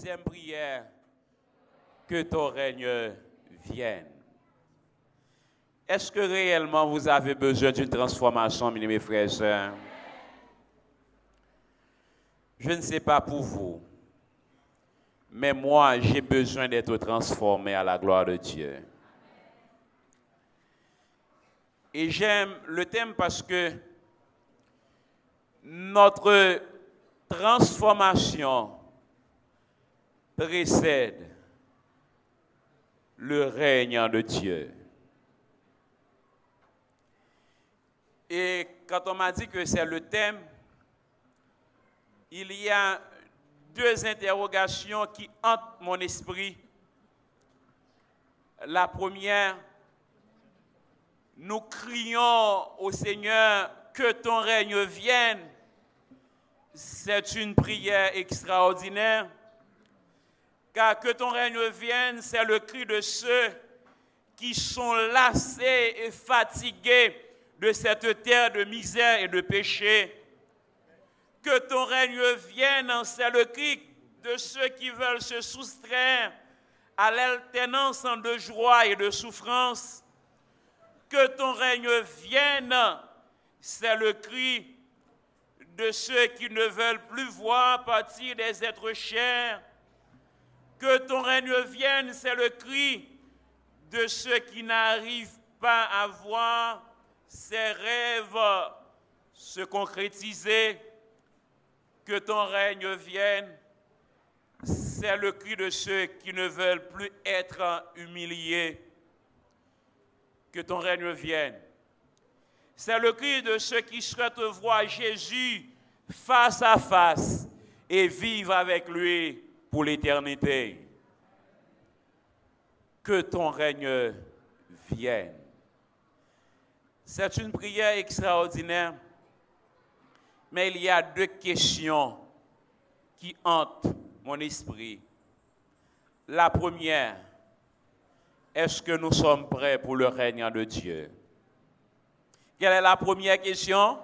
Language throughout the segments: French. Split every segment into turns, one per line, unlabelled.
deuxième prière, que ton règne vienne. Est-ce que réellement vous avez besoin d'une transformation, mes frères et sœurs? Je ne sais pas pour vous, mais moi, j'ai besoin d'être transformé à la gloire de Dieu. Et j'aime le thème parce que notre transformation précède le règne de Dieu. Et quand on m'a dit que c'est le thème, il y a deux interrogations qui hantent mon esprit. La première, nous crions au Seigneur que ton règne vienne. C'est une prière extraordinaire. Car que ton règne vienne, c'est le cri de ceux qui sont lassés et fatigués de cette terre de misère et de péché. Que ton règne vienne, c'est le cri de ceux qui veulent se soustraire à l'alternance de joie et de souffrance. Que ton règne vienne, c'est le cri de ceux qui ne veulent plus voir partir des êtres chers. Que ton règne vienne, c'est le cri de ceux qui n'arrivent pas à voir ces rêves se concrétiser. Que ton règne vienne, c'est le cri de ceux qui ne veulent plus être humiliés. Que ton règne vienne. C'est le cri de ceux qui souhaitent voir Jésus face à face et vivre avec lui pour l'éternité. Que ton règne vienne. C'est une prière extraordinaire, mais il y a deux questions qui hantent mon esprit. La première, est-ce que nous sommes prêts pour le règne de Dieu? Quelle est la première question?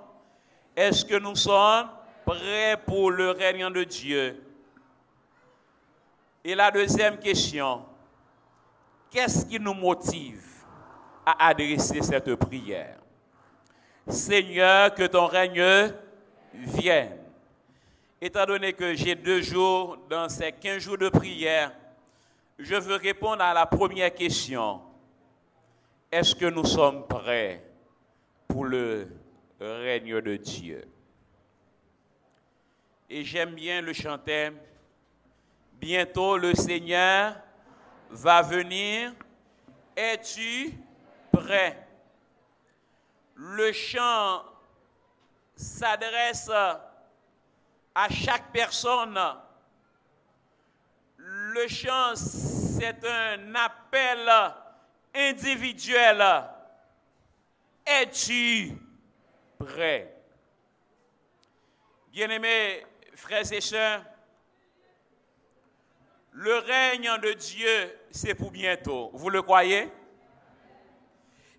Est-ce que nous sommes prêts pour le règne de Dieu? Et la deuxième question, qu'est-ce qui nous motive à adresser cette prière? Seigneur, que ton règne vienne. Étant donné que j'ai deux jours dans ces 15 jours de prière, je veux répondre à la première question. Est-ce que nous sommes prêts pour le règne de Dieu? Et j'aime bien le chanter. Bientôt le Seigneur va venir. Es-tu prêt? Le chant s'adresse à chaque personne. Le chant, c'est un appel individuel. Es-tu prêt? Bien-aimés frères et sœurs, le règne de Dieu, c'est pour bientôt. Vous le croyez?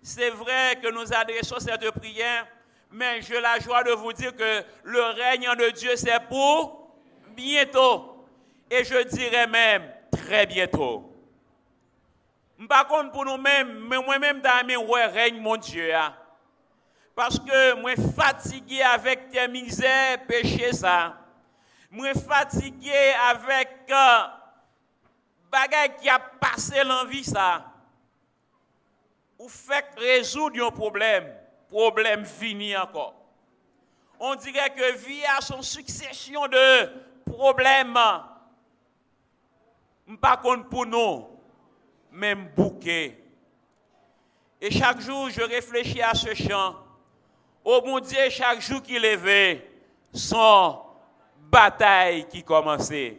C'est vrai que nous adressons cette prière, mais j'ai la joie de vous dire que le règne de Dieu, c'est pour bientôt. Et je dirais même très bientôt. Par contre, pour nous-mêmes, mais moi-même, dans ouais, règne mon Dieu. Hein. Parce que moi, fatigué avec tes misères, péché ça. Moi, fatigué avec euh, bagay qui a passé l'envie ça. Ou fait résoudre un problème, problème fini encore. On dirait que vie a son succession de problèmes. Pas contre pour nous, même bouquet. Et chaque jour, je réfléchis à ce chant. Oh mon Dieu, chaque jour qu'il levait, son bataille qui commençait.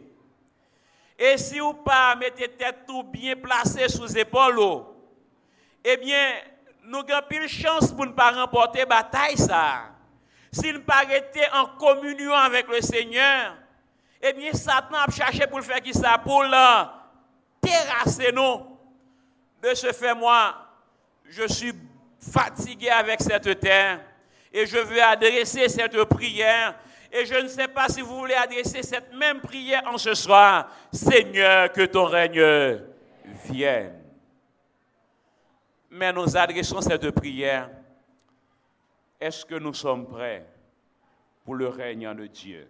Et si vous pas mettez tête tout bien placée sous épaules, eh bien, nous avons plus de chance pour ne pas remporter bataille ça. Si nous pas en communion avec le Seigneur, eh bien, Satan a cherché pour faire qui ça? Pour terrasser nous. De ce fait, moi, je suis fatigué avec cette terre et je veux adresser cette prière Et je ne sais pas si vous voulez adresser cette même prière en ce soir. Seigneur, que ton règne vienne. Mais nous adressons cette prière. Est-ce que nous sommes prêts pour le règne de Dieu?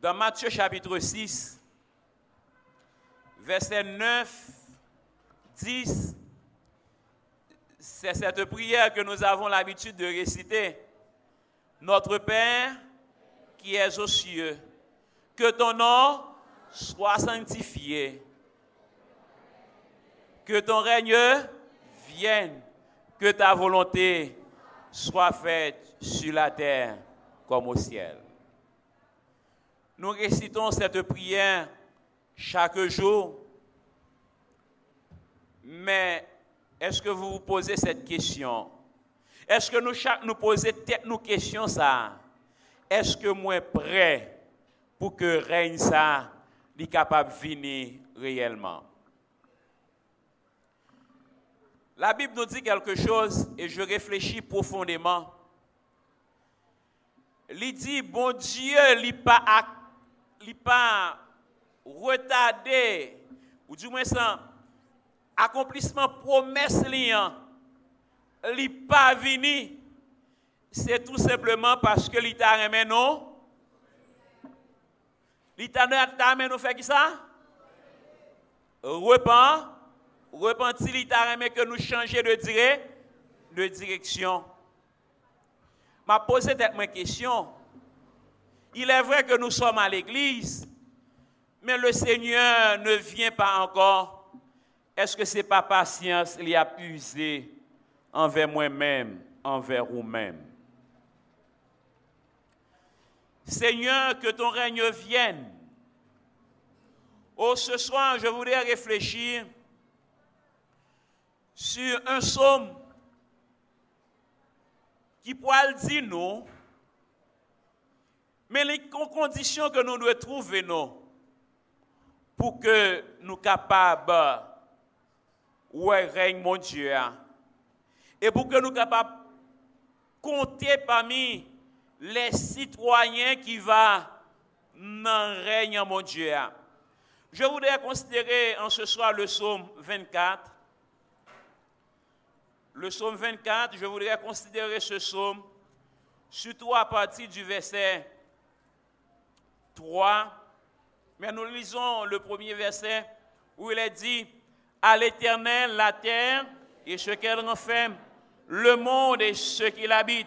Dans Matthieu chapitre 6, verset 9, 10, c'est cette prière que nous avons l'habitude de réciter. Notre Père qui es aux cieux, que ton nom soit sanctifié, que ton règne vienne, que ta volonté soit faite sur la terre comme au ciel. Nous récitons cette prière chaque jour, mais est-ce que vous vous posez cette question? Est-ce que nous, chaque, nous posons tête nous question ça? Est-ce que moi prêt pour que règne ça, est capable de venir réellement? La Bible nous dit quelque chose et je réfléchis profondément. Il dit, bon Dieu, il pas, pas retardé, ou du moins ça, accomplissement promesse liant, li pas vini, c'est tout simplement parce que l'État remet non? L'État remet nous fait qui ça? Repent, repenti remet que nous changer de, dire, de direction. M'a posé cette question. Il est vrai que nous sommes à l'église, mais le Seigneur ne vient pas encore est-ce que ce n'est pas patience qu'il a usé envers moi-même, envers vous-même? Seigneur, que ton règne vienne. Oh, ce soir, je voudrais réfléchir sur un somme qui pourrait dire nous, mais les conditions que nous devons trouver nous pour que nous capables où règne mon Dieu. Et pour que nous capables compter parmi les citoyens qui vont dans règne mon Dieu. Hein. Je voudrais considérer en ce soir le psaume 24. Le psaume 24, je voudrais considérer ce psaume surtout à partir du verset 3. Mais nous lisons le premier verset où il est dit à l'Éternel la terre et ce qu'elle renferme, le monde et ce qu'il habite,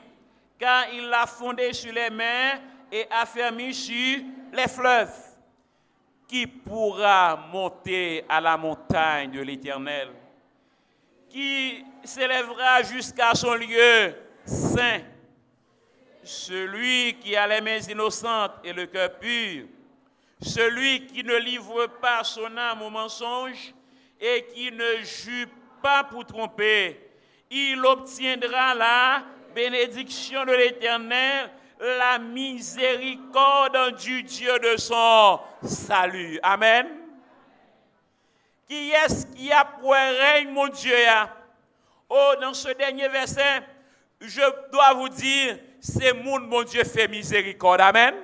car il l'a fondé sur les mers et affermi sur les fleuves. Qui pourra monter à la montagne de l'Éternel? Qui s'élèvera jusqu'à son lieu saint? Celui qui a les mains innocentes et le cœur pur, celui qui ne livre pas son âme au mensonge, et qui ne joue pas pour tromper, il obtiendra la bénédiction de l'Éternel, la miséricorde du Dieu de son salut. Amen. Qui est-ce qui a pour règne, mon Dieu? Oh, dans ce dernier verset, je dois vous dire, c'est mon, mon Dieu fait miséricorde. Amen.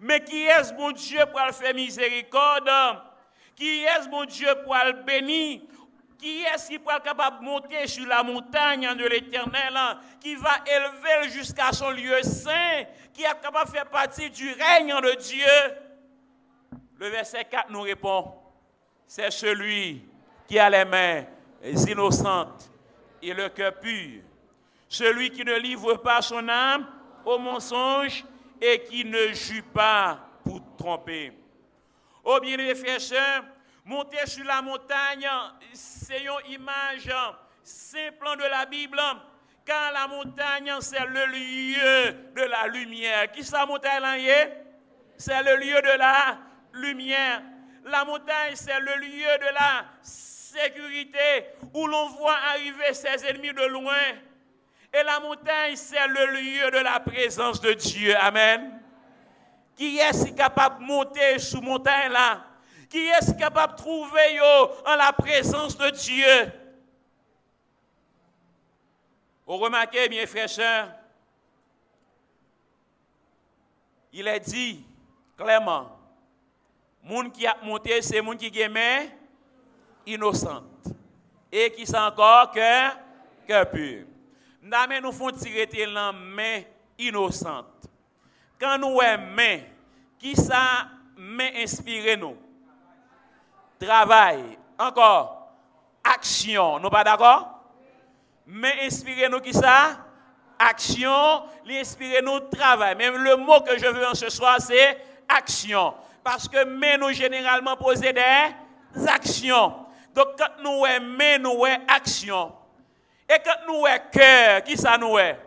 Mais qui est-ce, mon Dieu, pour faire miséricorde? Qui est mon Dieu pour le bénir? Qui est-ce qui être capable de monter sur la montagne de l'éternel, hein? qui va élever jusqu'à son lieu saint, qui est capable de faire partie du règne de Dieu? Le verset 4 nous répond, c'est celui qui a les mains innocentes et le cœur pur, celui qui ne livre pas son âme au mensonge et qui ne joue pas pour tromper. Oh bien-aimés frères monter sur la montagne, c'est une image simple de la Bible. Car la montagne, c'est le lieu de la lumière. Qui sa montagne est C'est le lieu de la lumière. La montagne, c'est le lieu de la sécurité où l'on voit arriver ses ennemis de loin. Et la montagne, c'est le lieu de la présence de Dieu. Amen. Qui est capable de monter sous montagne là? Qui est capable de trouver en la présence de Dieu? Vous remarquez, bien frères il est dit clairement, moun qui a monté, c'est moun qui est innocente. Et qui sont encore cœur, cœur pur. Nous nous font tirer la main innocente. Quand nous avons main, qui ça main inspiré nous? Travail. Encore. Action. Nous pas d'accord? Main inspiré nous qui ça? Action. L'inspiré nous travail. Même le mot que je veux en ce soir, c'est action. Parce que main nous généralement poser des actions. Donc quand nous avons main, nous avons action. Et quand nous avons cœur, qui ça nous est?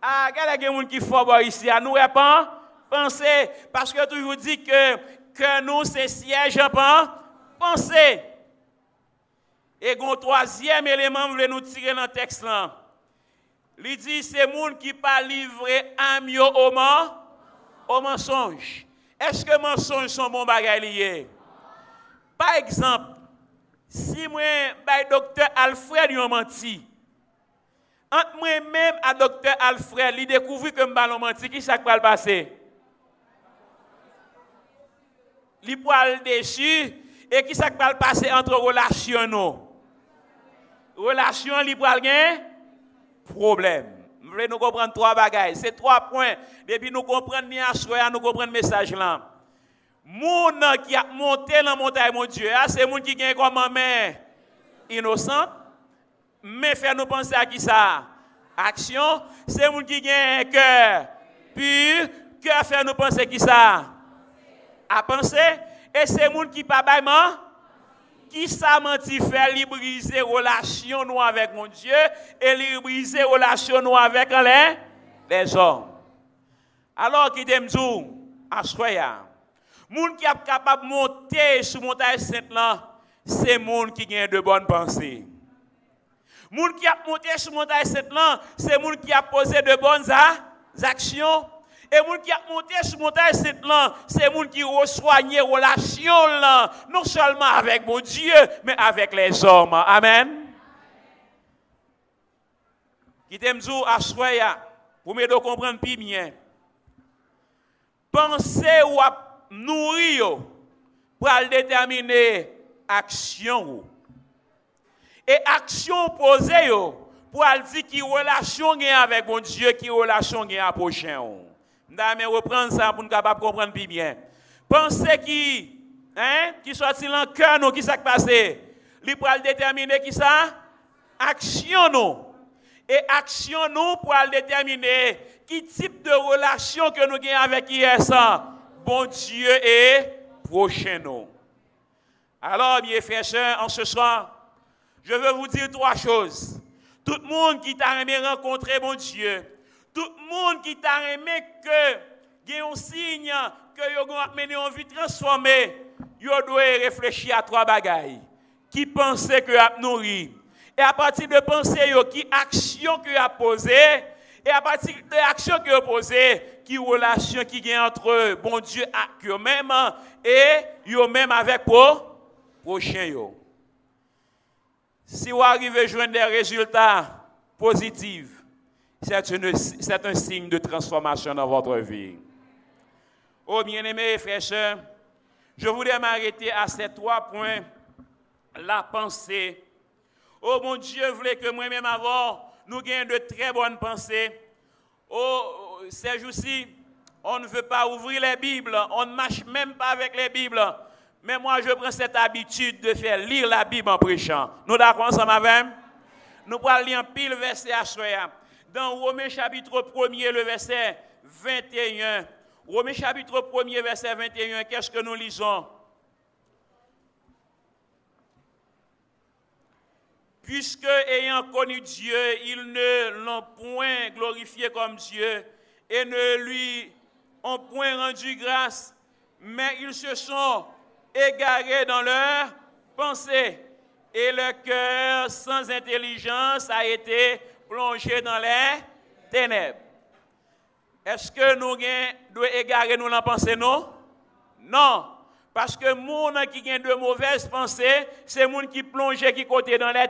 Ah, regardez, des gens qui font ici. Nous, pas penser. Parce que toujours dit que, que nous, c'est siège en penser. Et un troisième élément, vous voulez nous tirer dans le texte là. Il dit, c'est gens qui pas livré un mieux au, mensonge. Est-ce que mensonges sont bons bagages Par exemple, si moi, le docteur Alfred a menti, entre moi-même et docteur Alfred, il découvre que je menti, qui ça va passer? Il le déçu et qui ça va passer entre relations nous? Relation, il un problème. Vous nous comprendre trois bagages. C'est trois points. Depuis nous comprendre bien nous comprendre message là. Moun qui a monté la montagne, mon Dieu, c'est moun qui a comme main innocent. Mais faire nous penser à qui ça? Action. C'est moun qui a un cœur pur. Cœur faire nous penser à qui ça? À penser. Et c'est moun qui pas baillement. Qui ça menti fait li briser relation nous avec mon Dieu et li briser relation nous avec les, hommes? Alors qui t'aime à soya Moun qui est capable de monter sur montagne sainte là, c'est moun qui a de bonnes pensées. Moun qui a monté sur montagne sainte là, c'est moun qui a posé de bonnes actions. Et moun qui a monté sur montagne sainte là, c'est moun qui reçoigne relation là, non seulement avec mon Dieu, mais avec les hommes. Amen. Qui t'aime à soya, pour me comprendre plus bien. Pensez ou à nourrir pour déterminer action. Et action posée pour dire qui relation avec mon Dieu, qui relation avec prochain. Je reprendre ça pour nous capable comprendre plus bien. Pensez qui hein, qui sorti dans le cœur nous qui s'est passé. Il pour déterminer qui ça? Action nous. Et action nous pour déterminer qui type de relation que nous avons avec hier ça bon Dieu est prochain nous. Alors, mes frères en ce soir, je veux vous dire trois choses. Tout le monde qui t'a aimé rencontrer mon Dieu, tout le monde qui t'a aimé que y ait un signe que avez mené en vie transformée, vous doit réfléchir à trois bagailles. Qui pensait que a nourri. Et à partir de penser, qui action que a posée, et à partir de l'action que a posée, qui relation qui y entre bon Dieu et eux-mêmes et eux-mêmes avec pour prochain Si vous arrivez à joindre des résultats positifs, c'est un signe de transformation dans votre vie. Oh bien-aimés frères je voudrais m'arrêter à ces trois points. La pensée. Oh mon Dieu, voulait que moi-même avant, nous ayons de très bonnes pensées. Oh, ces jours-ci, on ne veut pas ouvrir les Bibles, on ne marche même pas avec les Bibles. Mais moi, je prends cette habitude de faire lire la Bible en prêchant. Nous d'accord ensemble avec? Nous allons lire un pile verset à soi. Dans Romains chapitre 1er, le verset 21. Romains chapitre 1er, verset 21, qu'est-ce que nous lisons? Puisque, ayant connu Dieu, ils ne l'ont point glorifié comme Dieu et ne lui ont point rendu grâce, mais ils se sont égarés dans leurs pensées, et le cœur sans intelligence a été plongé dans les ténèbres. Est-ce que nous devons égarer nous dans pensée, non? Non. Parce que les qui ont de mauvaises pensées, c'est les qui plongent qui côté dans les,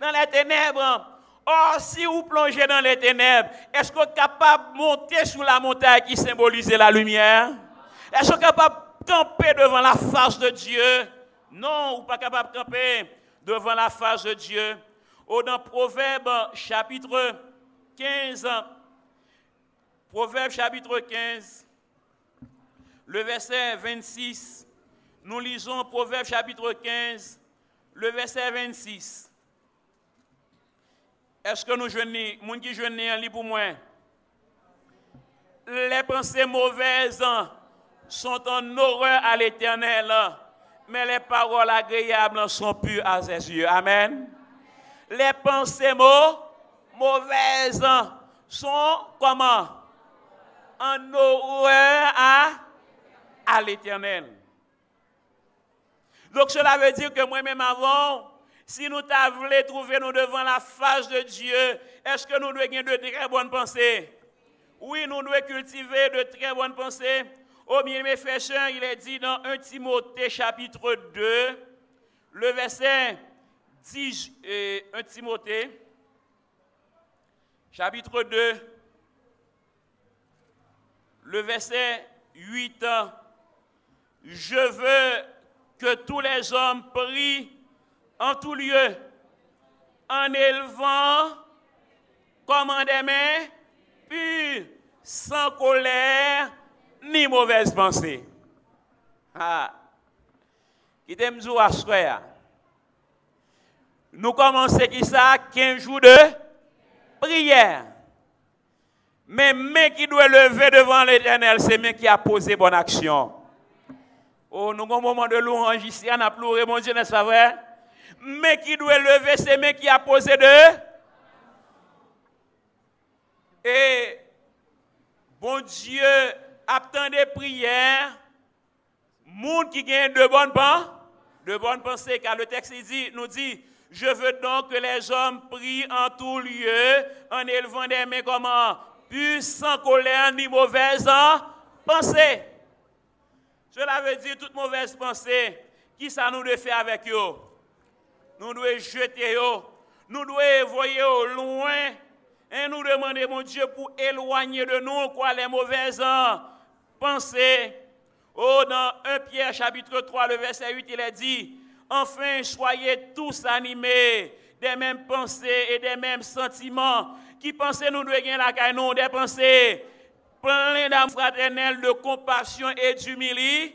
dans les ténèbres. Or, si vous plongez dans les ténèbres, est-ce que vous êtes capable de monter sur la montagne qui symbolise la lumière? Est-ce que vous êtes capable de camper devant la face de Dieu? Non, vous n'êtes pas capable de camper devant la face de Dieu. Dans Proverbe chapitre 15, Proverbe chapitre 15, le verset 26, nous lisons Proverbe chapitre 15, le verset 26. Est-ce que nous jeunes, gens qui jeunes en lit pour moi? Les pensées mauvaises sont en horreur à l'éternel, mais les paroles agréables sont pures à ses yeux. Amen. Les pensées mauvaises sont comment? En horreur à, l'éternel. Donc cela veut dire que moi-même avant, si nous voulu trouver nous devant la face de Dieu, est-ce que nous devons avoir de très bonnes pensées? Oui, nous devons cultiver de très bonnes pensées. Au milieu frères, il est dit dans 1 Timothée chapitre 2, le verset 10, 1 euh, Timothée chapitre 2, le verset 8, je veux que tous les hommes prient en tout lieu, en élevant comme en des mains, puis sans colère ni mauvaise pensée. Ah. Qui t'aime à Nous commençons qui ça 15 jours de prière. Mais mais qui doit lever devant l'éternel, c'est mais qui a posé bonne action. Oh, nous avons un moment de louange ici, on a pleuré, mon Dieu, n'est-ce pas vrai? Mais qui doit lever ses mains qui a posé de. Et bon Dieu attend des prières. Monde qui gagne de bonnes pensées, car le texte nous dit, je veux donc que les hommes prient en tout lieu, en élevant des mains comment, puis sans colère ni mauvaise pensée. Cela veut dire toute mauvaise pensée. Qui ça nous doit faire avec eux? Nous devons jeter eux. Nous devons envoyer au loin. Et nous demander, mon Dieu, pour éloigner de nous quoi, les mauvaises pensées. Oh, dans 1 Pierre chapitre 3, le verset 8, il est dit, Enfin, soyez tous animés des mêmes pensées et des mêmes sentiments. Qui pensez nous gagner la caille, des pensées plein d'amour fraternel, de compassion et d'humilité.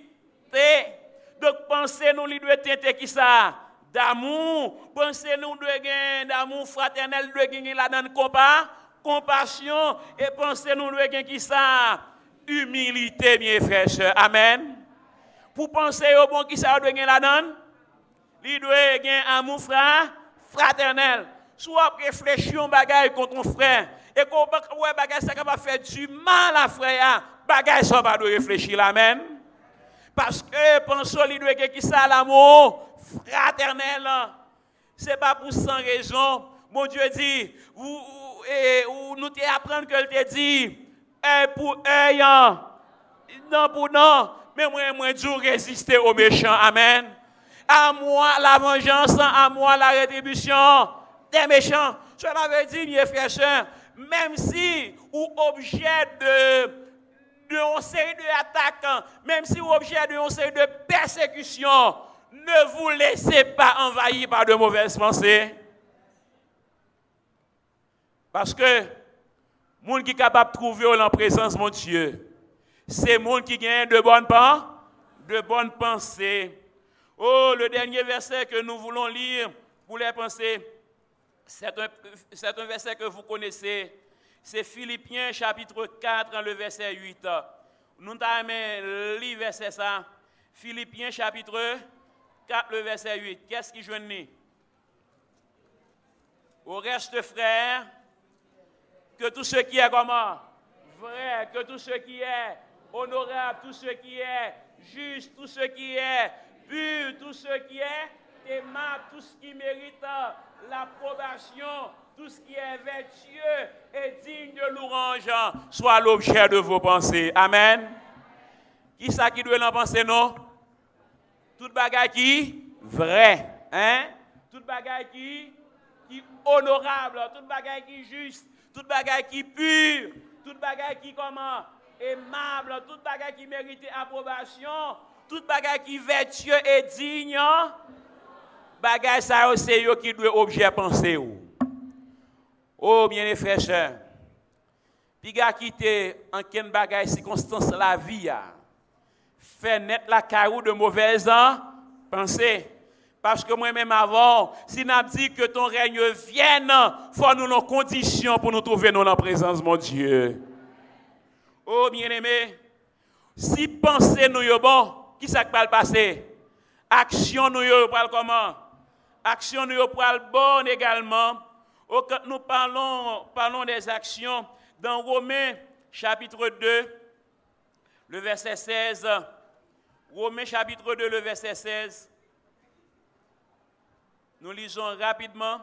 Donc, pensez-nous, il doit être qui ça? D'amour. Pensez-nous, de gagner d'amour fraternel, de gagner la donne compassion. Et pensez-nous, de gagner qui ça? Humilité, mes frères Amen. Pour penser au bon qui ça, de gagner la donne? Il doit gagner amour fraternel. Soit réfléchir bagaille contre ton frère et qu'on ouais bagage ça va faire du mal à frère, bagage ça va de réfléchir amen. Parce que pensons lui doit qui ça l'amour fraternel. C'est pas pour sans raison. Mon Dieu dit, et, ou nous t'apprendre que le te dit, un pour un, non pour non, mais moi, moi, Dieu résister aux méchants. Amen. À moi la vengeance, à moi la rétribution des méchants. Cela veut dire, mes frères, même si ou objet de de série d'attaques, même si ou objet de série de persécution, ne vous laissez pas envahir par de mauvaises pensées. Parce que monde qui est capable de trouver en présence mon Dieu, c'est monde qui gagne de de bonnes pensées. Oh, le dernier verset que nous voulons lire pour les pensées c'est un, verset que vous connaissez. C'est Philippiens chapitre 4, le verset 8. Nous avons lu verset ça. Philippiens chapitre 4, le verset 8. Qu'est-ce qui joue Au reste, frère, que tout ce qui est comment Vrai, que tout ce qui est honorable, tout ce qui est juste, tout ce qui est pur, tout ce qui est aimable, tout ce qui mérite l'approbation, tout ce qui est vertueux et digne de louange soit l'objet de vos pensées. Amen. Qui ça qui doit en penser, non? Tout bagage qui? Vrai. Hein? Tout bagage qui? qui honorable, tout bagage qui juste, tout bagage qui pur, tout bagage qui comment? Aimable, tout bagage qui mérite approbation, tout bagage qui vertueux et digne. Bagage ça c'est yo qui doit objet penser Oh bien les frères Puis gars quitter en quel bagage circonstance la vie. Fait naître la carou de mauvaises pensées. Parce que moi-même avant, si nous dit que ton règne vienne, faut nous nos conditions pour nous trouver dans la présence, mon Dieu. Oh, bien-aimé, si penser nous est bon, qui va passer? Action nous est comment? Action nous est bonne également. Oh, quand nous parlons, parlons des actions, dans Romains chapitre 2, le verset 16, Romains chapitre 2, le verset 16, nous lisons rapidement.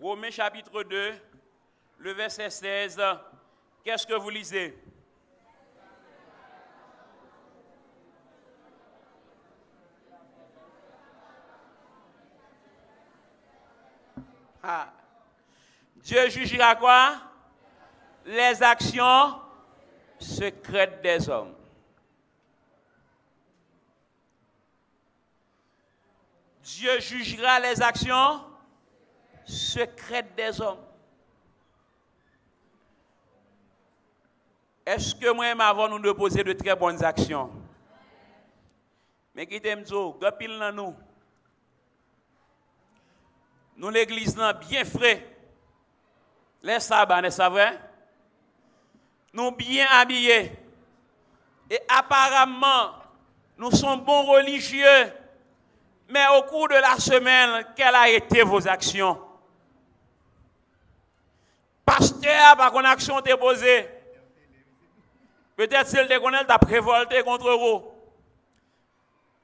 Romains chapitre 2, le verset 16. Qu'est-ce que vous lisez? Ah. Dieu jugera quoi? Les actions secrètes des hommes. Dieu jugera les actions secrètes des hommes. Est-ce que moi, avant nous de poser de très bonnes actions? Mais qui t'aime nous. Nous, l'église, bien frais. Les sabbats, n'est-ce vrai? Nous bien habillés. Et apparemment, nous sommes bons religieux. Mais au cours de la semaine, quelles ont été vos actions? Pasteur, par contre, action déposée. Peut-être s'il te connaît, tu as révolté contre vous.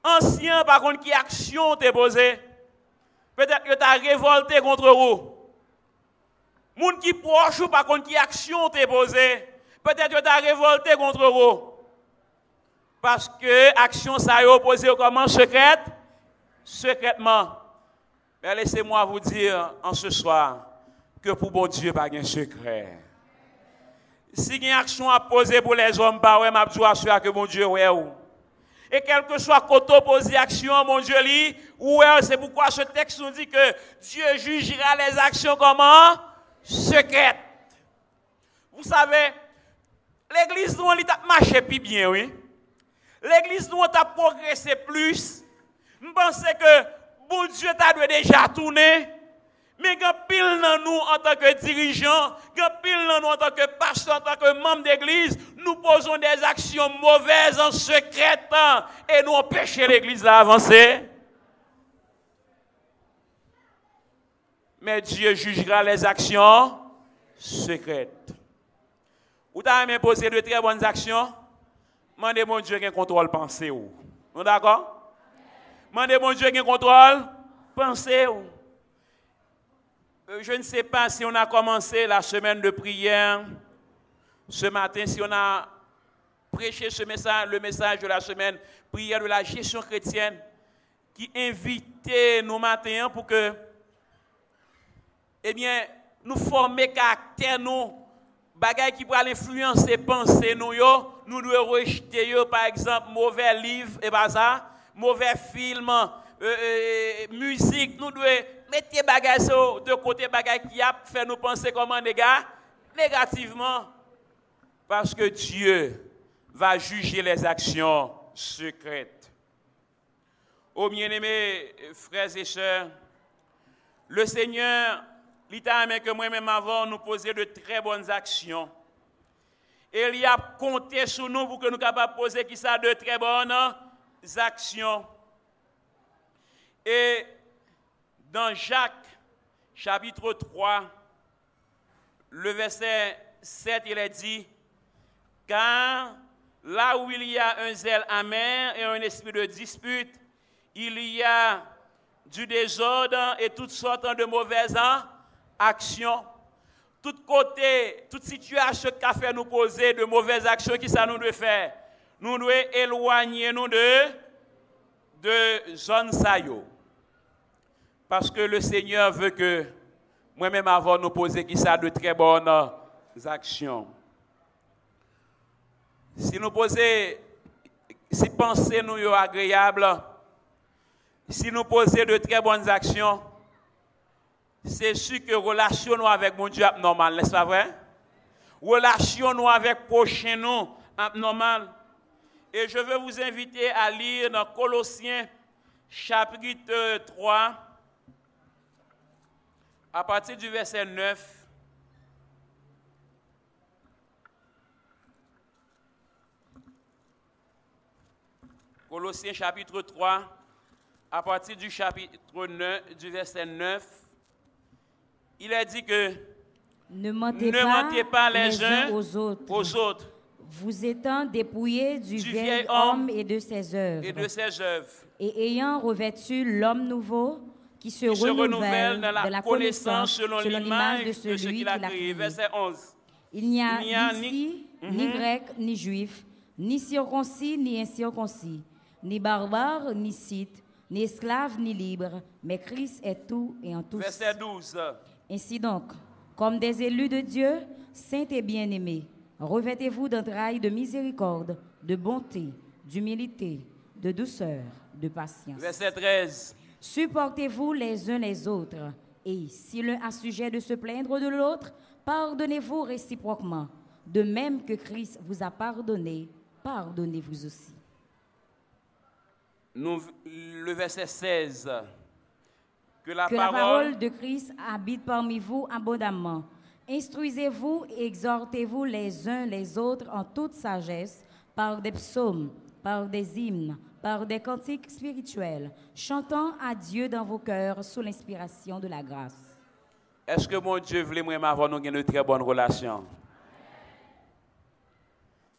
Ancien, par contre, qui action déposée. Peut-être que tu as révolté contre vous. Moun qui proche ou par contre qui action déposée. Peut-être que tu as révolté contre vous. Parce que action ça a opposé comment secrète secrètement. Mais laissez-moi vous dire en ce soir que pour bon Dieu, pas un secret. Si une action à poser pour les hommes, pas ouais, m'a que mon Dieu ouais Et quel que soit côté posé action, mon Dieu lit, ouais, c'est pourquoi ce texte nous dit que Dieu jugera les actions comment? Secrètes. Vous savez, l'église nous a marché plus bien, oui. L'église nous a progressé plus je pense que bon Dieu t'a déjà tourné. Mais quand pile dans nous en tant que dirigeants, quand pile dans nous en tant que pasteur, en tant que membre d'église, nous posons des actions mauvaises en secret et nous empêchons l'église d'avancer. Mais Dieu jugera les actions secrètes. Vous avez posé de très bonnes actions? Demandez mon Dieu qui contrôle pensée. Vous d'accord? Mandez mon Dieu qui contrôle. Pensez. Euh, je ne sais pas si on a commencé la semaine de prière. Ce matin, si on a prêché le message de la semaine, prière de la gestion chrétienne, qui invitait nos matins pour que, eh bien, nous former caractère, nous, bagaille qui pourrait influencer penser nous, nous devons rejeter, par exemple, mauvais livres et ça mauvais film, euh, euh, musique, nous devons mettre les bagages de côté, qui a fait nous penser comment les gars? Négativement. Parce que Dieu va juger les actions secrètes. Oh bien-aimés frères et sœurs, le Seigneur, l'État que moi-même avant, nous poser de très bonnes actions. Et il a compté sur nous pour que nous capables de poser qui ça de très bonnes actions. Et dans Jacques, chapitre 3, le verset 7, il est dit, car là où il y a un zèle amer et un esprit de dispute, il y a du désordre et toutes sortes de mauvaises actions. Tout côté, toute situation qui a fait nous poser de mauvaises actions, qui ça nous doit faire? Nous devons éloigner nous de, de zone sayo. Parce que le Seigneur veut que moi-même avant nous poser qui ça de très bonnes actions. Si nous posons, si penser nous est agréable, si nous posons de très bonnes actions, c'est sûr que relation nous avec mon Dieu est normal, n'est-ce pas vrai? Relation nous avec prochain nous est normal. Et je veux vous inviter à lire dans Colossiens chapitre 3, à partir du verset 9. Colossiens chapitre 3, à partir du chapitre 9, du verset 9, il a dit que
Ne mentez,
ne
pas,
mentez pas les,
les
uns
uns aux autres,
aux autres.
Vous étant dépouillés du,
Du
vieil
vieil homme
homme et de ses œuvres,
et de ses œuvres,
et ayant revêtu l'homme nouveau qui se,
qui se
renouvelle
dans la,
de la
connaissance selon l'image
de celui
ce
qui
qu'il a créé.
créé.
Verset 11.
Il n'y a, ni
ni-
ici, ni
Mhm.
grec, ni juif, ni circoncis, ni incirconcis, ni barbare, ni scythe, ni esclave, ni libre, mais Christ est tout et en tous.
Verset 12.
Ainsi donc, comme des élus de Dieu, saints et bien-aimés, revêtez-vous d'entrailles de miséricorde, de bonté, d'humilité, de douceur, de patience.
Verset 13.
Supportez-vous les uns les autres, et si l'un a sujet de se plaindre de l'autre, pardonnez-vous réciproquement. De même que Christ vous a pardonné, pardonnez-vous aussi.
Nous- le verset 16. Que la
Que la
parole,
parole de Christ habite parmi vous abondamment. Instruisez-vous et exhortez-vous les uns les autres en toute sagesse, par des psaumes, par des hymnes, par des cantiques spirituels, chantant à Dieu dans vos cœurs sous l'inspiration de la grâce.
est-ce que mon Dieu voulait moi avoir une très bonne relation?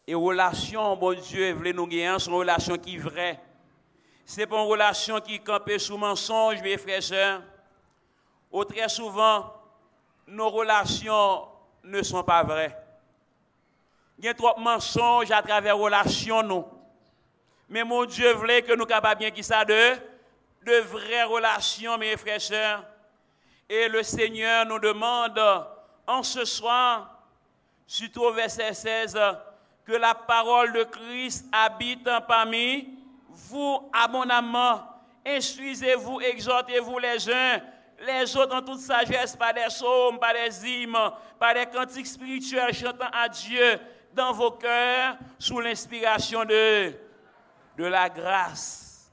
Et relation, mon Dieu voulait nous gagner, c'est une relation qui est vraie. C'est pas une relation qui campe sous mensonge, mes frères et sœurs. Ou très souvent, nos relations ne sont pas vraies. Il y a trop de mensonges à travers relations, nous. Mais mon Dieu voulait que nous capables bien qui ça de, de vraies relations, mes frères et sœurs. Et le Seigneur nous demande en ce soir, surtout au verset 16, que la parole de Christ habite parmi vous abondamment. Instruisez-vous, exhortez-vous les uns, les autres en toute sagesse, par des psaumes, par des hymnes, par des cantiques spirituels chantant à Dieu dans vos cœurs sous l'inspiration de, de la grâce.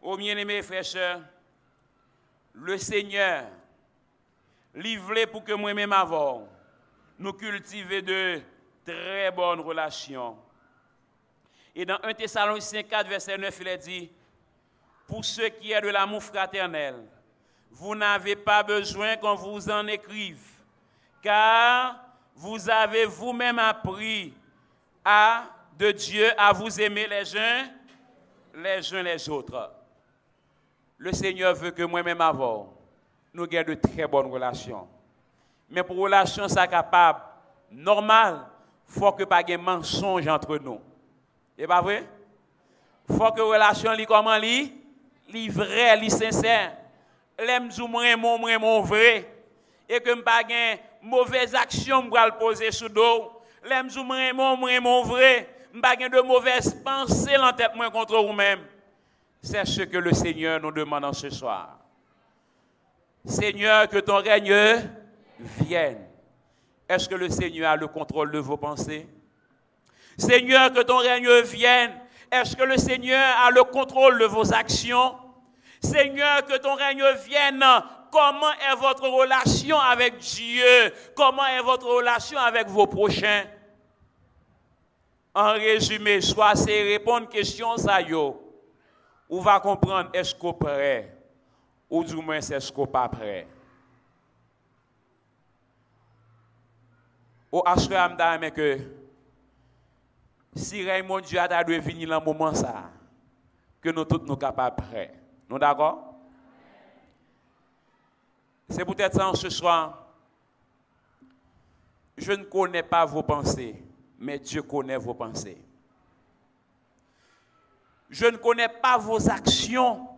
Ô bien-aimés frères et sœurs, le Seigneur livré pour que moi-même avant, nous cultiver de très bonnes relations. Et dans 1 Thessaloniciens 4, verset 9, il est dit, pour ce qui est de l'amour fraternel, vous n'avez pas besoin qu'on vous en écrive, car vous avez vous-même appris à, de Dieu à vous aimer les uns les uns les autres. Le Seigneur veut que moi-même avant, nous ayons de très bonnes relations. Mais pour relation ça capable, normal, faut que pas de mensonge entre nous. Et pas vrai? Faut que relation li comment li, li vrai, li sincère. L'aime du moins mon vrai et que pas mauvaise action pour le poser sous dos. L'aime mon moins mon vrai, pas de mauvaises pensées dans tête moi contre vous-même. C'est ce que le Seigneur nous demande en ce soir. Seigneur, que ton règne vienne. Est-ce que le Seigneur a le contrôle de vos pensées? Seigneur, que ton règne vienne. Est-ce que le Seigneur a le contrôle de vos actions? Seigneur, que ton règne vienne. Comment est votre relation avec Dieu? Comment est votre relation avec vos prochains? En résumé, soit c'est répondre à question ça yo. Ou va comprendre est-ce qu'on prêt? Ou du moins est-ce qu'on pas prêt. Ou assuré mais que si Raymond Dieu a dû venir dans moment ça, que nous tous nous capables prêts. Nous d'accord? C'est peut-être ça en ce soir. Je ne connais pas vos pensées, mais Dieu connaît vos pensées. Je ne connais pas vos actions,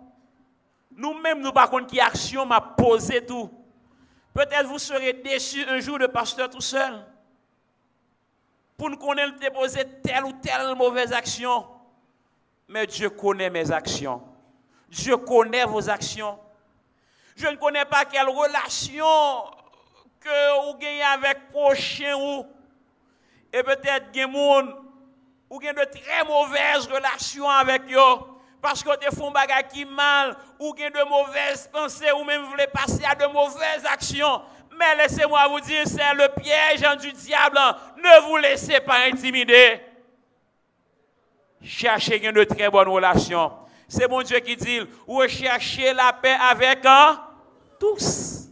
Nous-mêmes, nous par contre, qui action m'a posé tout. Peut-être vous serez déçus un jour de pasteur tout seul. Pour nous connaître déposer telle ou telle mauvaise action. Mais Dieu connaît mes actions. Dieu connaît vos actions. Je ne connais pas quelle relation que vous gagnez avec prochain ou. Et peut-être que ou avez de très mauvaises relations avec eux parce que vous font des qui mal, ou avez de mauvaises pensées, ou même voulez passer à de mauvaises actions. Mais laissez-moi vous dire, c'est le piège du diable. Ne vous laissez pas intimider. Cherchez de très bonnes relations. C'est mon Dieu qui dit, recherchez la paix avec hein, tous.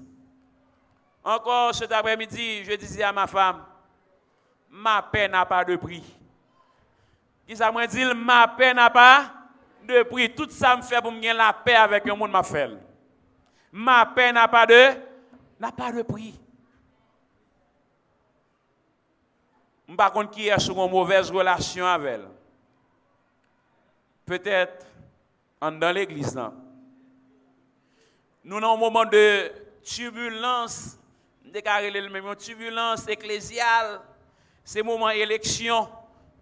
Encore cet après-midi, je disais à ma femme, ma paix n'a pas de prix. Qui ça m'a dit, ma paix n'a pas de prix. Tout ça me fait pour me la paix avec le monde m'a fait. Ma paix n'a pas de n'a pas de prix. Je ne sais pas qui est sur une mauvaise relation avec elle. Peut-être dans l'église. Nous avons un moment de turbulence, le même turbulence ecclésiale, c'est moment élection.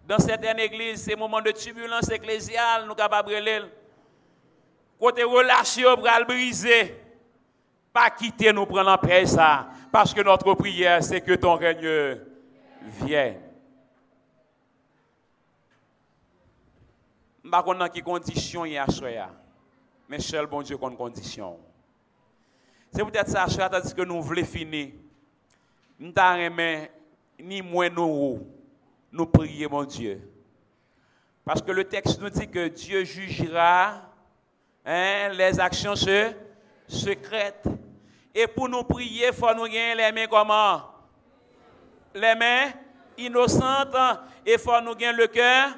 Dans certaines églises, c'est moment de turbulence ecclésiale, nous capables de Côté relation, pour briser. Pas quitter nous prendre en paix ça. Parce que notre prière, c'est que ton règne vienne. Je ne sais pas dans quelles conditions il y a Mais seul bon Dieu compte condition. C'est peut-être ça, tandis que nous voulons finir. Nous n'avons ni moins nous nous prier, mon Dieu. Parce que le texte nous dit que Dieu jugera hein, les actions secrètes. Et pour nous prier, il faut nous gagner les mains comment? Les mains innocentes. Et il faut nous gagner le cœur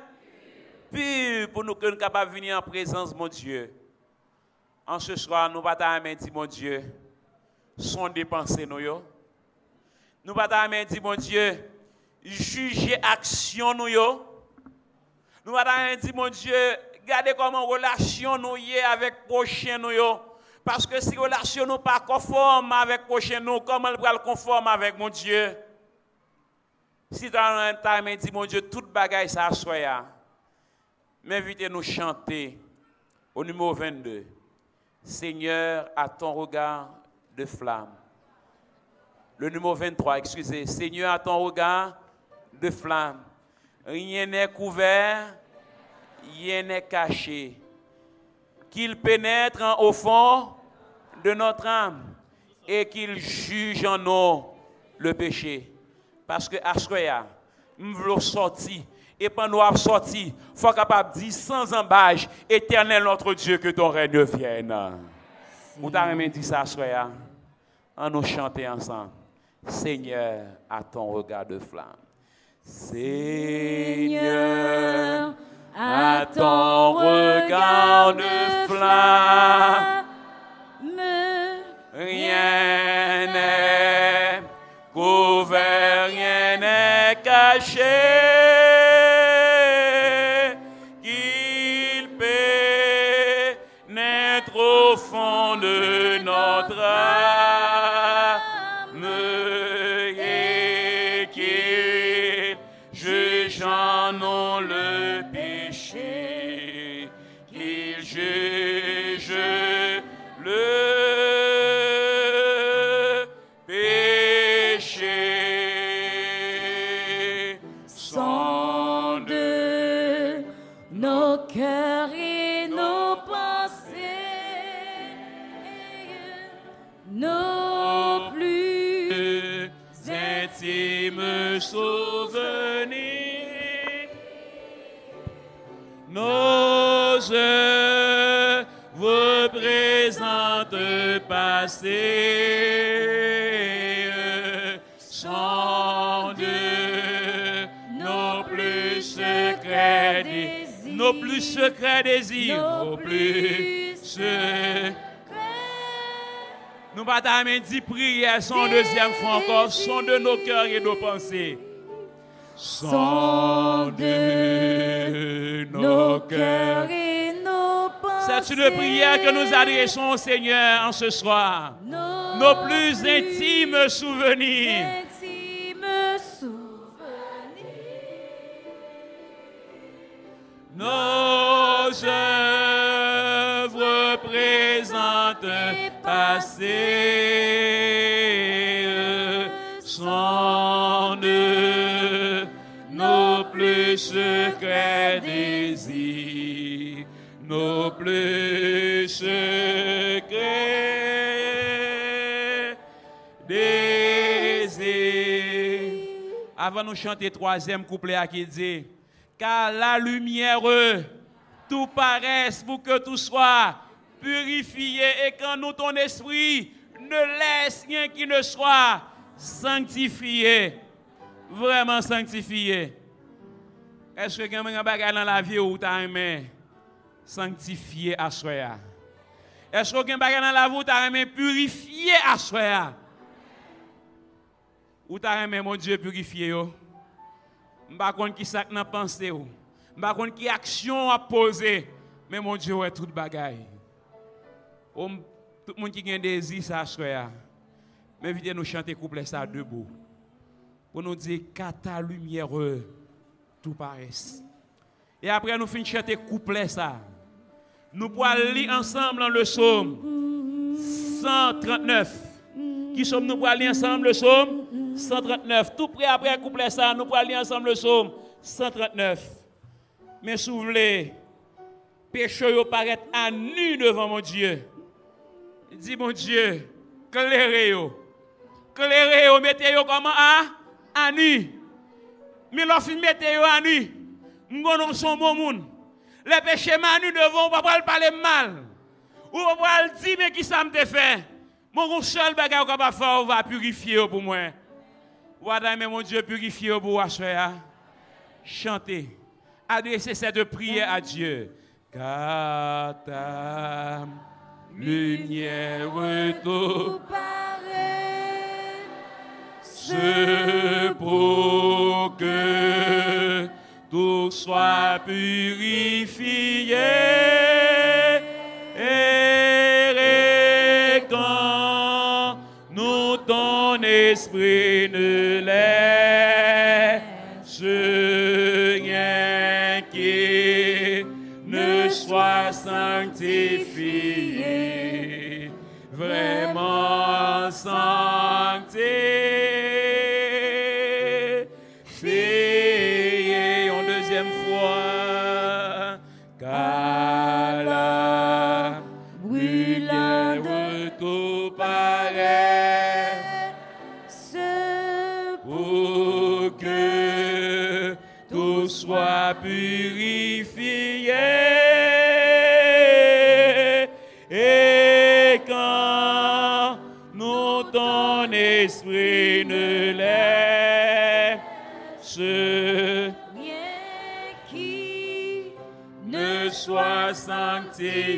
pur pour nous que nous capables de venir en présence, mon Dieu. En ce soir, nous allons dire, mon Dieu, sont dépensés, nous. Nous allons dire, mon Dieu, juger action nous yo. Nous allons dire mon Dieu, regardez comment relation nous y avec prochain nous. Parce que si relation nous pas conforme avec prochain nous, comment elle va conforme avec mon Dieu? Si dans un temps, dit mon Dieu, toute bagaille ça soit M'invitez nous chanter au numéro 22. Seigneur, à ton regard de flamme. Le numéro 23, excusez. Seigneur, à ton regard de flamme. Rien n'est couvert, rien n'est caché. Qu'il pénètre au fond de notre âme et qu'il juge en nous le péché. Parce que Asroya, nous voulons sortir. Et pendant nous sortir, il faut capable de dire sans embâche, éternel notre Dieu, que ton règne vienne. Vous avez dit ça, Asroya. On nous chanter ensemble. Seigneur, à ton regard de flamme. Seigneur, à ton regard de flamme, rien n'est prières, son deuxième fois encore, son de nos cœurs et nos pensées. Son de nos cœurs et nos pensées. C'est une prière que nous adressons au Seigneur en ce soir. Nos plus intimes souvenirs.
intimes souvenirs.
Nos œuvres présentes, passées, nos plus secrets désirs, nos plus secrets désirs. Avant de nous chanter troisième couplet à qui dit car la lumière tout paraisse pour que tout soit purifié et quand nous ton esprit ne laisse rien qui ne soit sanctifié, vraiment sanctifié. Est-ce que quelqu'un a dans la vie où tu as aimé sanctifier à soi? Est-ce que quelqu'un bagage dans la vie où tu as aimé purifier à soi? Ou tu as aimé mon Dieu purifier yo? Mba kon ki sak nan pensé ou. Mba kon ki action à poser. Mais mon Dieu est tout bagay. Ou tout le monde qui a un désir ça. Mais vite nous chanter couplet ça debout. Pour nous dire qu'à ta lumière tout paraisse. Et après nous finissons chanter couplet ça. Nous pourrons lire ensemble dans le psaume 139. Qui sommes nous pour lire ensemble le psaume 139. Tout près après couplet ça, nous pourrons lire ensemble le psaume 139. Mais péché yo paraît à nu devant mon Dieu. Dit mon Dieu, clairez yo. Clairez yo, mettez comment à à nu. Mais lorsque mettez yo à nu, nous son bon monde. Les péchés à nu devant, on va parler mal. Ou on va dire mais qui ça me fait. Mon seul bagage qu'on va faire, on va purifier pour moi. Mais mon Dieu, purifier pour moi, Chantez. Adressez cette prière à Dieu. Car ta lumière tout ce pour que tout soit purifié. Ton esprit ne laisse rien qui ne soit sanctifié,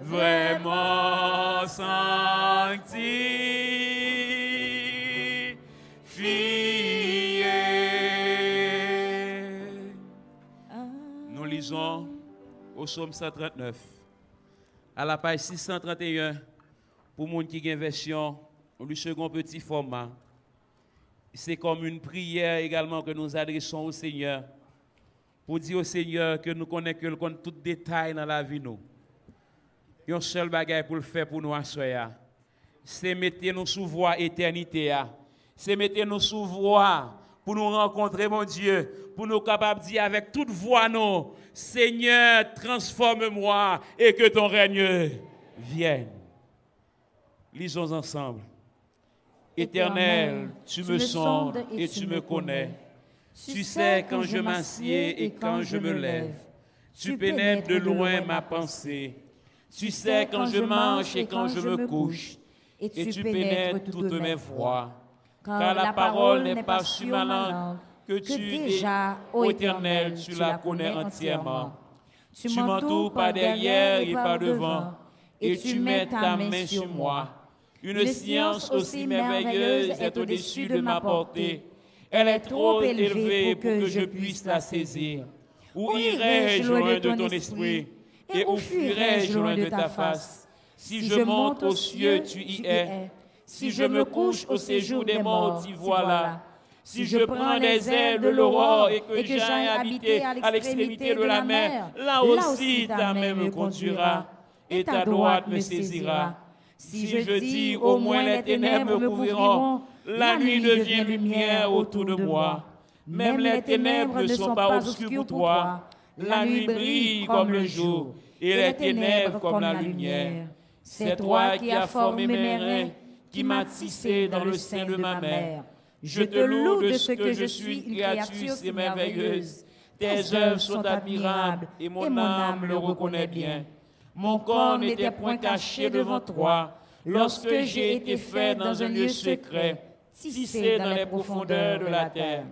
vraiment sanctifié. Nous lisons au psaume 139, à la page 631, pour les gens qui ont version, le second petit format. C'est comme une prière également que nous adressons au Seigneur pour dire au Seigneur que nous connaissons que le connaît tout détail dans la vie nous. Il y a un seul bagage pour le faire pour nous à soya. C'est mettre nous sous voie éternité. a. C'est mettre nous sous voie pour nous rencontrer, mon Dieu, pour nous capables de dire avec toute voix, non, Seigneur, transforme-moi et que ton règne vienne. Lisons ensemble. Éternel, tu me sondes et tu me connais. Tu sais quand je m'assieds et quand je me lève. Tu pénètres de loin ma pensée. Tu sais quand je mange et quand je me couche. Et tu pénètres toutes mes voies. Car la parole n'est pas sur ma langue que tu déjà, ô Éternel, tu la connais entièrement. Tu m'entoures par derrière et par devant, et tu mets ta main sur moi. Une science aussi merveilleuse est au-dessus de ma portée. Elle est trop élevée pour que je puisse la saisir. Où irai-je loin de ton esprit? Et où fuirai-je loin de ta face? Si je monte aux cieux, tu y es. Si je me couche au séjour des morts, y voilà. Si je prends les ailes de l'aurore et que j'aille habiter à l'extrémité de la mer, là aussi ta main me conduira et ta droite me saisira. Si je dis au moins les ténèbres me couvriront, la nuit devient lumière autour de moi. Même les ténèbres ne sont pas obscures pour toi. La nuit brille comme le jour et les ténèbres comme la lumière. C'est toi qui as formé mes reins, qui m'as tissé dans le sein de ma mère. Je te loue de ce que je suis une créature si merveilleuse. Tes œuvres sont admirables et mon âme le reconnaît bien. Mon corps n'était point caché devant toi lorsque j'ai été fait dans un lieu secret, tissé dans les profondeurs de la terre.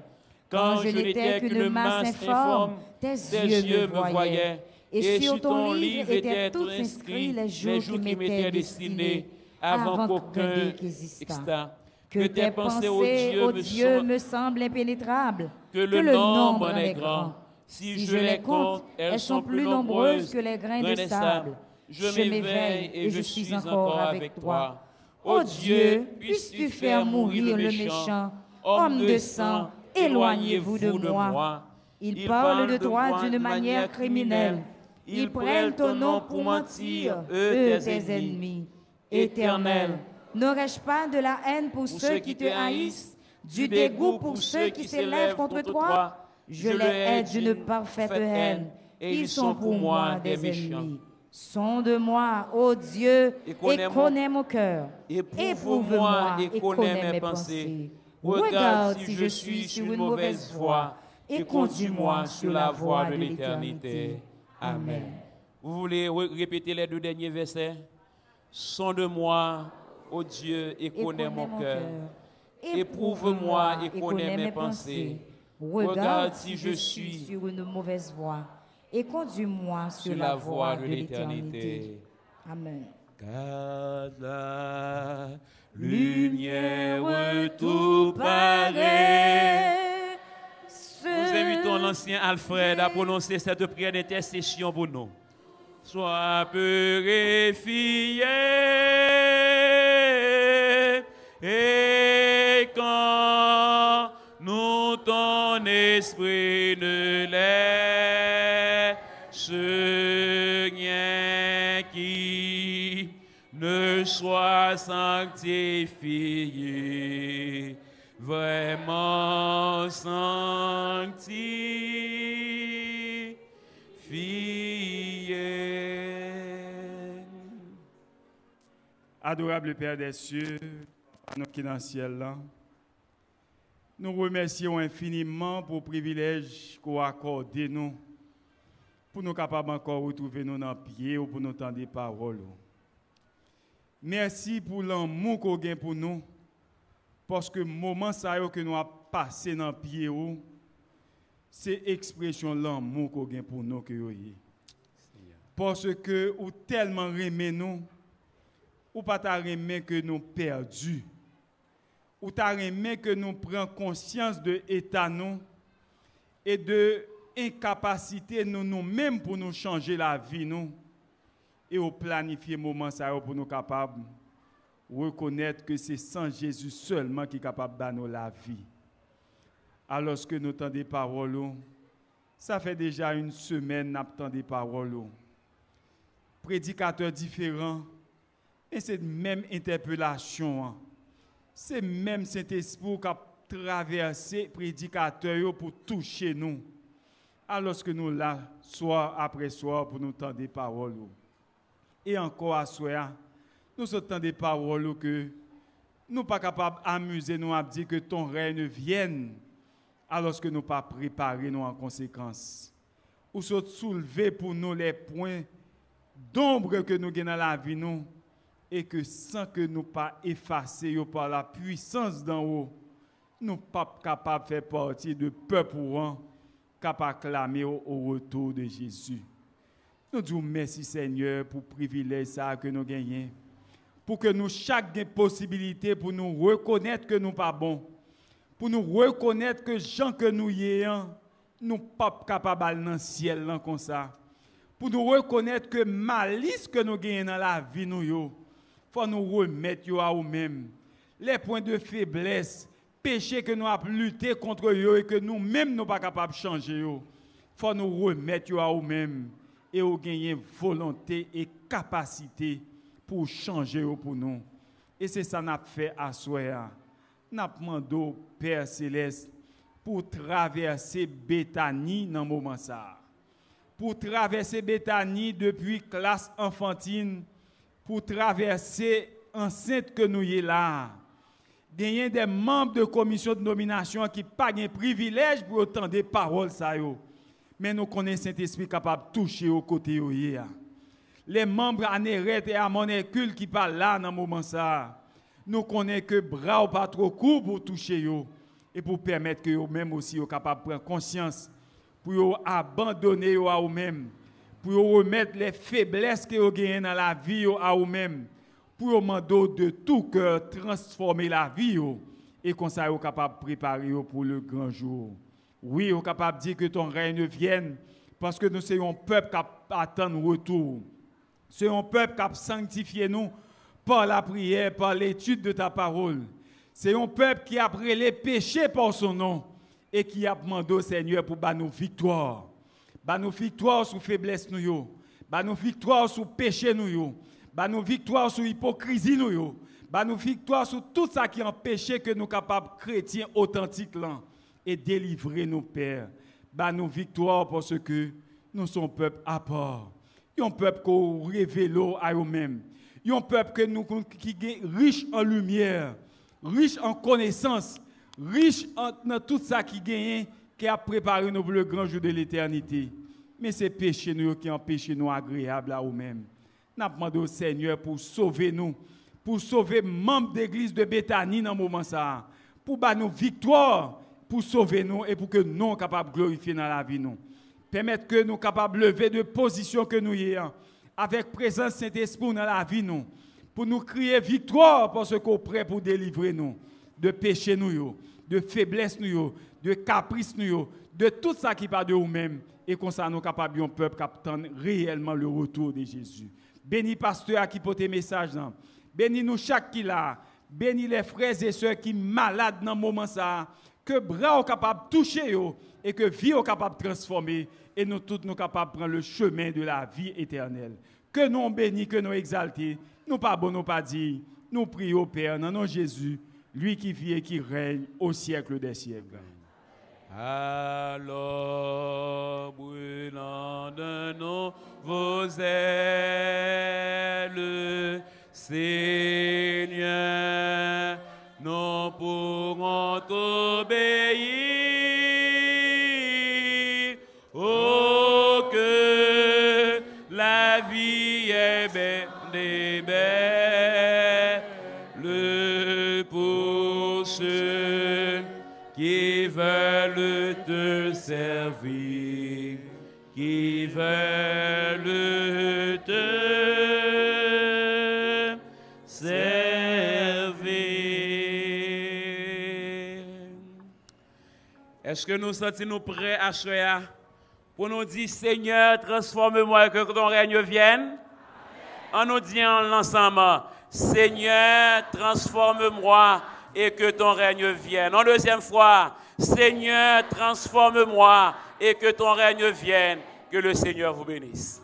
Quand je n'étais qu'une masse informe, tes yeux me voyaient. Et sur ton livre étaient tous inscrits les jours qui m'étaient destinés avant qu'aucun n'existât. Que tes pensées, ô Dieu, me, semblent impénétrables. Que le, nombre en est grand. Si, je les compte, elles sont plus nombreuses que les grains de sable. Je m'éveille et je suis encore avec toi. Ô Dieu, puisses-tu faire mourir le méchant, homme de sang, éloignez-vous de moi. Ils parlent de toi d'une manière criminelle. Ils prennent ton nom pour mentir, eux tes ennemis. Éternel, n'aurais-je pas de la haine pour ceux qui te haïssent, du dégoût pour ceux qui s'élèvent contre toi? Je les hais d'une parfaite haine, et ils sont pour moi des ennemis. Sonde-moi, ô Dieu, et connais mon cœur. Éprouve-moi et connais mes pensées. Regarde si je suis sur une mauvaise voie et conduis-moi sur la voie de l'éternité. Amen. Vous voulez répéter les deux derniers versets? Sonde-moi, ô Dieu, et connais mon cœur. Éprouve-moi et connais mes pensées. Regarde si je suis sur une mauvaise voie et conduis-moi sur, la voie de l'éternité. Amen. Car la lumière tout paraît. Nous invitons l'ancien Alfred à prononcer cette prière d'intercession pour nous. Sois purifié et quand esprit ne laisse rien qui ne soit sanctifié, vraiment sanctifié.
Adorable Père des cieux, nous qui dans le ciel là, nous remercions infiniment pour le privilège qu'on a accordé nous, pour nous capables encore retrouver nous dans pied ou pour nous entendre des paroles. Merci pour l'amour qu'on a pour nous, parce que le moment que nous avons passé dans pied, c'est l'expression de l'amour qu'on a pour nous. Parce que ou tellement aimé nous, ou pas ta que nous perdus, ou ta que nous prenons conscience de l'état nous et de incapacité nous nous-mêmes pour nous changer la vie nous et au planifier moment ça pour nous reconnaître que c'est sans Jésus seulement qui est capable de nous la vie. Alors que nous entendons paroles, ça fait déjà une semaine nous entendons paroles. Prédicateurs différents, et cette même interpellation, hein. C'est même cet esprit qui a traversé prédicateur pour toucher nous. Alors que nous là, soir après soir, pour nous entendre des paroles. Et encore à soir, nous entendons des paroles que nous pas capables d'amuser nous à dire que ton règne vienne, alors que nous pas préparé nous en conséquence. Ou se soulever pour nous les points d'ombre que nous avons dans la vie, nous, et que sans que nous pas effacer par la puissance d'en haut, nous pas capables de faire partie de peuple capable clamer au, retour de Jésus. Nous disons merci Seigneur pour le privilège ça que nous gagnons. Pour que nous, chaque possibilité pour nous reconnaître que nous pas bons. Pour nous reconnaître que gens que nous ayons, nous pas capables dans le ciel comme ça. Pour nous reconnaître que malice que nous gagnons dans la vie, nous, faut nous remettre à nous-mêmes. Les points de faiblesse, péché que nous avons lutté contre eux et que nous-mêmes nous pas capables de changer. Il faut nous remettre à nous-mêmes et nous gagner volonté et capacité pour changer pour nous. Et c'est ça n'a fait à soi. N'a demandé Père céleste pour traverser Béthanie dans le moment ça. Pour traverser Béthanie depuis classe enfantine, pour traverser enceinte que nous y là. Il y a des membres de commission de nomination qui n'ont pas de privilège pour entendre des paroles Mais nous connaissons Saint-Esprit capable de toucher au côté Les membres à Néret et à Monécule qui parlent là dans ce moment ça. Nous connaissons que bras pas trop court pour toucher yo et pour permettre que eux-mêmes aussi soient capables de prendre conscience, pour abandonner eux-mêmes, pour remettre les faiblesses que vous gagnent dans la vie à eux-mêmes, pour demander de tout cœur transformer la vie et qu'on soit capable de préparer pour le grand jour. Oui, vous capable de dire que ton règne vienne parce que nous sommes un peuple qui attend le retour. C'est un peuple qui a sanctifié nous par la prière, par l'étude de ta parole. C'est un peuple qui a pris les péchés par son nom et qui a demandé au Seigneur pour battre nos Battre nos victoires sur faiblesse nous, battre nos victoires sur péché nous, battre nos victoires sur hypocrisie nous, battre nos victoires sur tout ça qui empêche que nous capables chrétiens authentiques là et délivrer nos pères. Battre nos victoires parce que nous sommes peuple à part. Un peuple qu'on révèle à nous-mêmes. Un peuple que nous, qui est riche en lumière riche en connaissances, riche en, tout ça qui gagne, qui a préparé nous pour le grand jour de l'éternité. Mais c'est péché nous qui empêche nous agréables à nous-mêmes. Nous demandé au Seigneur pour sauver nous, pour sauver membres d'église de Béthanie dans ce moment ça, pour battre nos victoires, pour sauver nous et pour que nous soyons capables de glorifier dans la vie nous. Permettre que nous soyons capables de lever de position que nous ayons avec présence Saint-Esprit dans la vie nous pour nous crier victoire parce qu'on est prêt pour délivrer nous de péché nous, de faiblesse nous, de caprice de tout ça qui part de nous-mêmes et qu'on soit nous capables un peuple réellement le retour de Jésus. Bénis pasteur qui porte message Bénis nous chaque qui là. Bénis les frères et sœurs qui sont malades dans ce moment ça. Que bras sont capables de toucher et que vie est capable de transformer et nous tous nous capables de prendre le chemin de la vie éternelle. Que nous bénis, que nous exaltés nous pas bon, nous pas dit, nous prions au Père, dans nom Jésus, lui qui vit et qui règne au siècle des siècles.
Alors, brûlant de nous, vos ailes, Seigneur, nous pourrons t'obéir. Oh, que la vie est belle le servir, qui veulent te servir. Est-ce que nous sentons-nous prêts à choisir? Pour nous dire Seigneur, transforme-moi et que ton règne vienne? en nous disant l'ensemble, Seigneur, transforme-moi et que ton règne vienne. En deuxième fois, Seigneur, transforme-moi et que ton règne vienne. Que le Seigneur vous bénisse.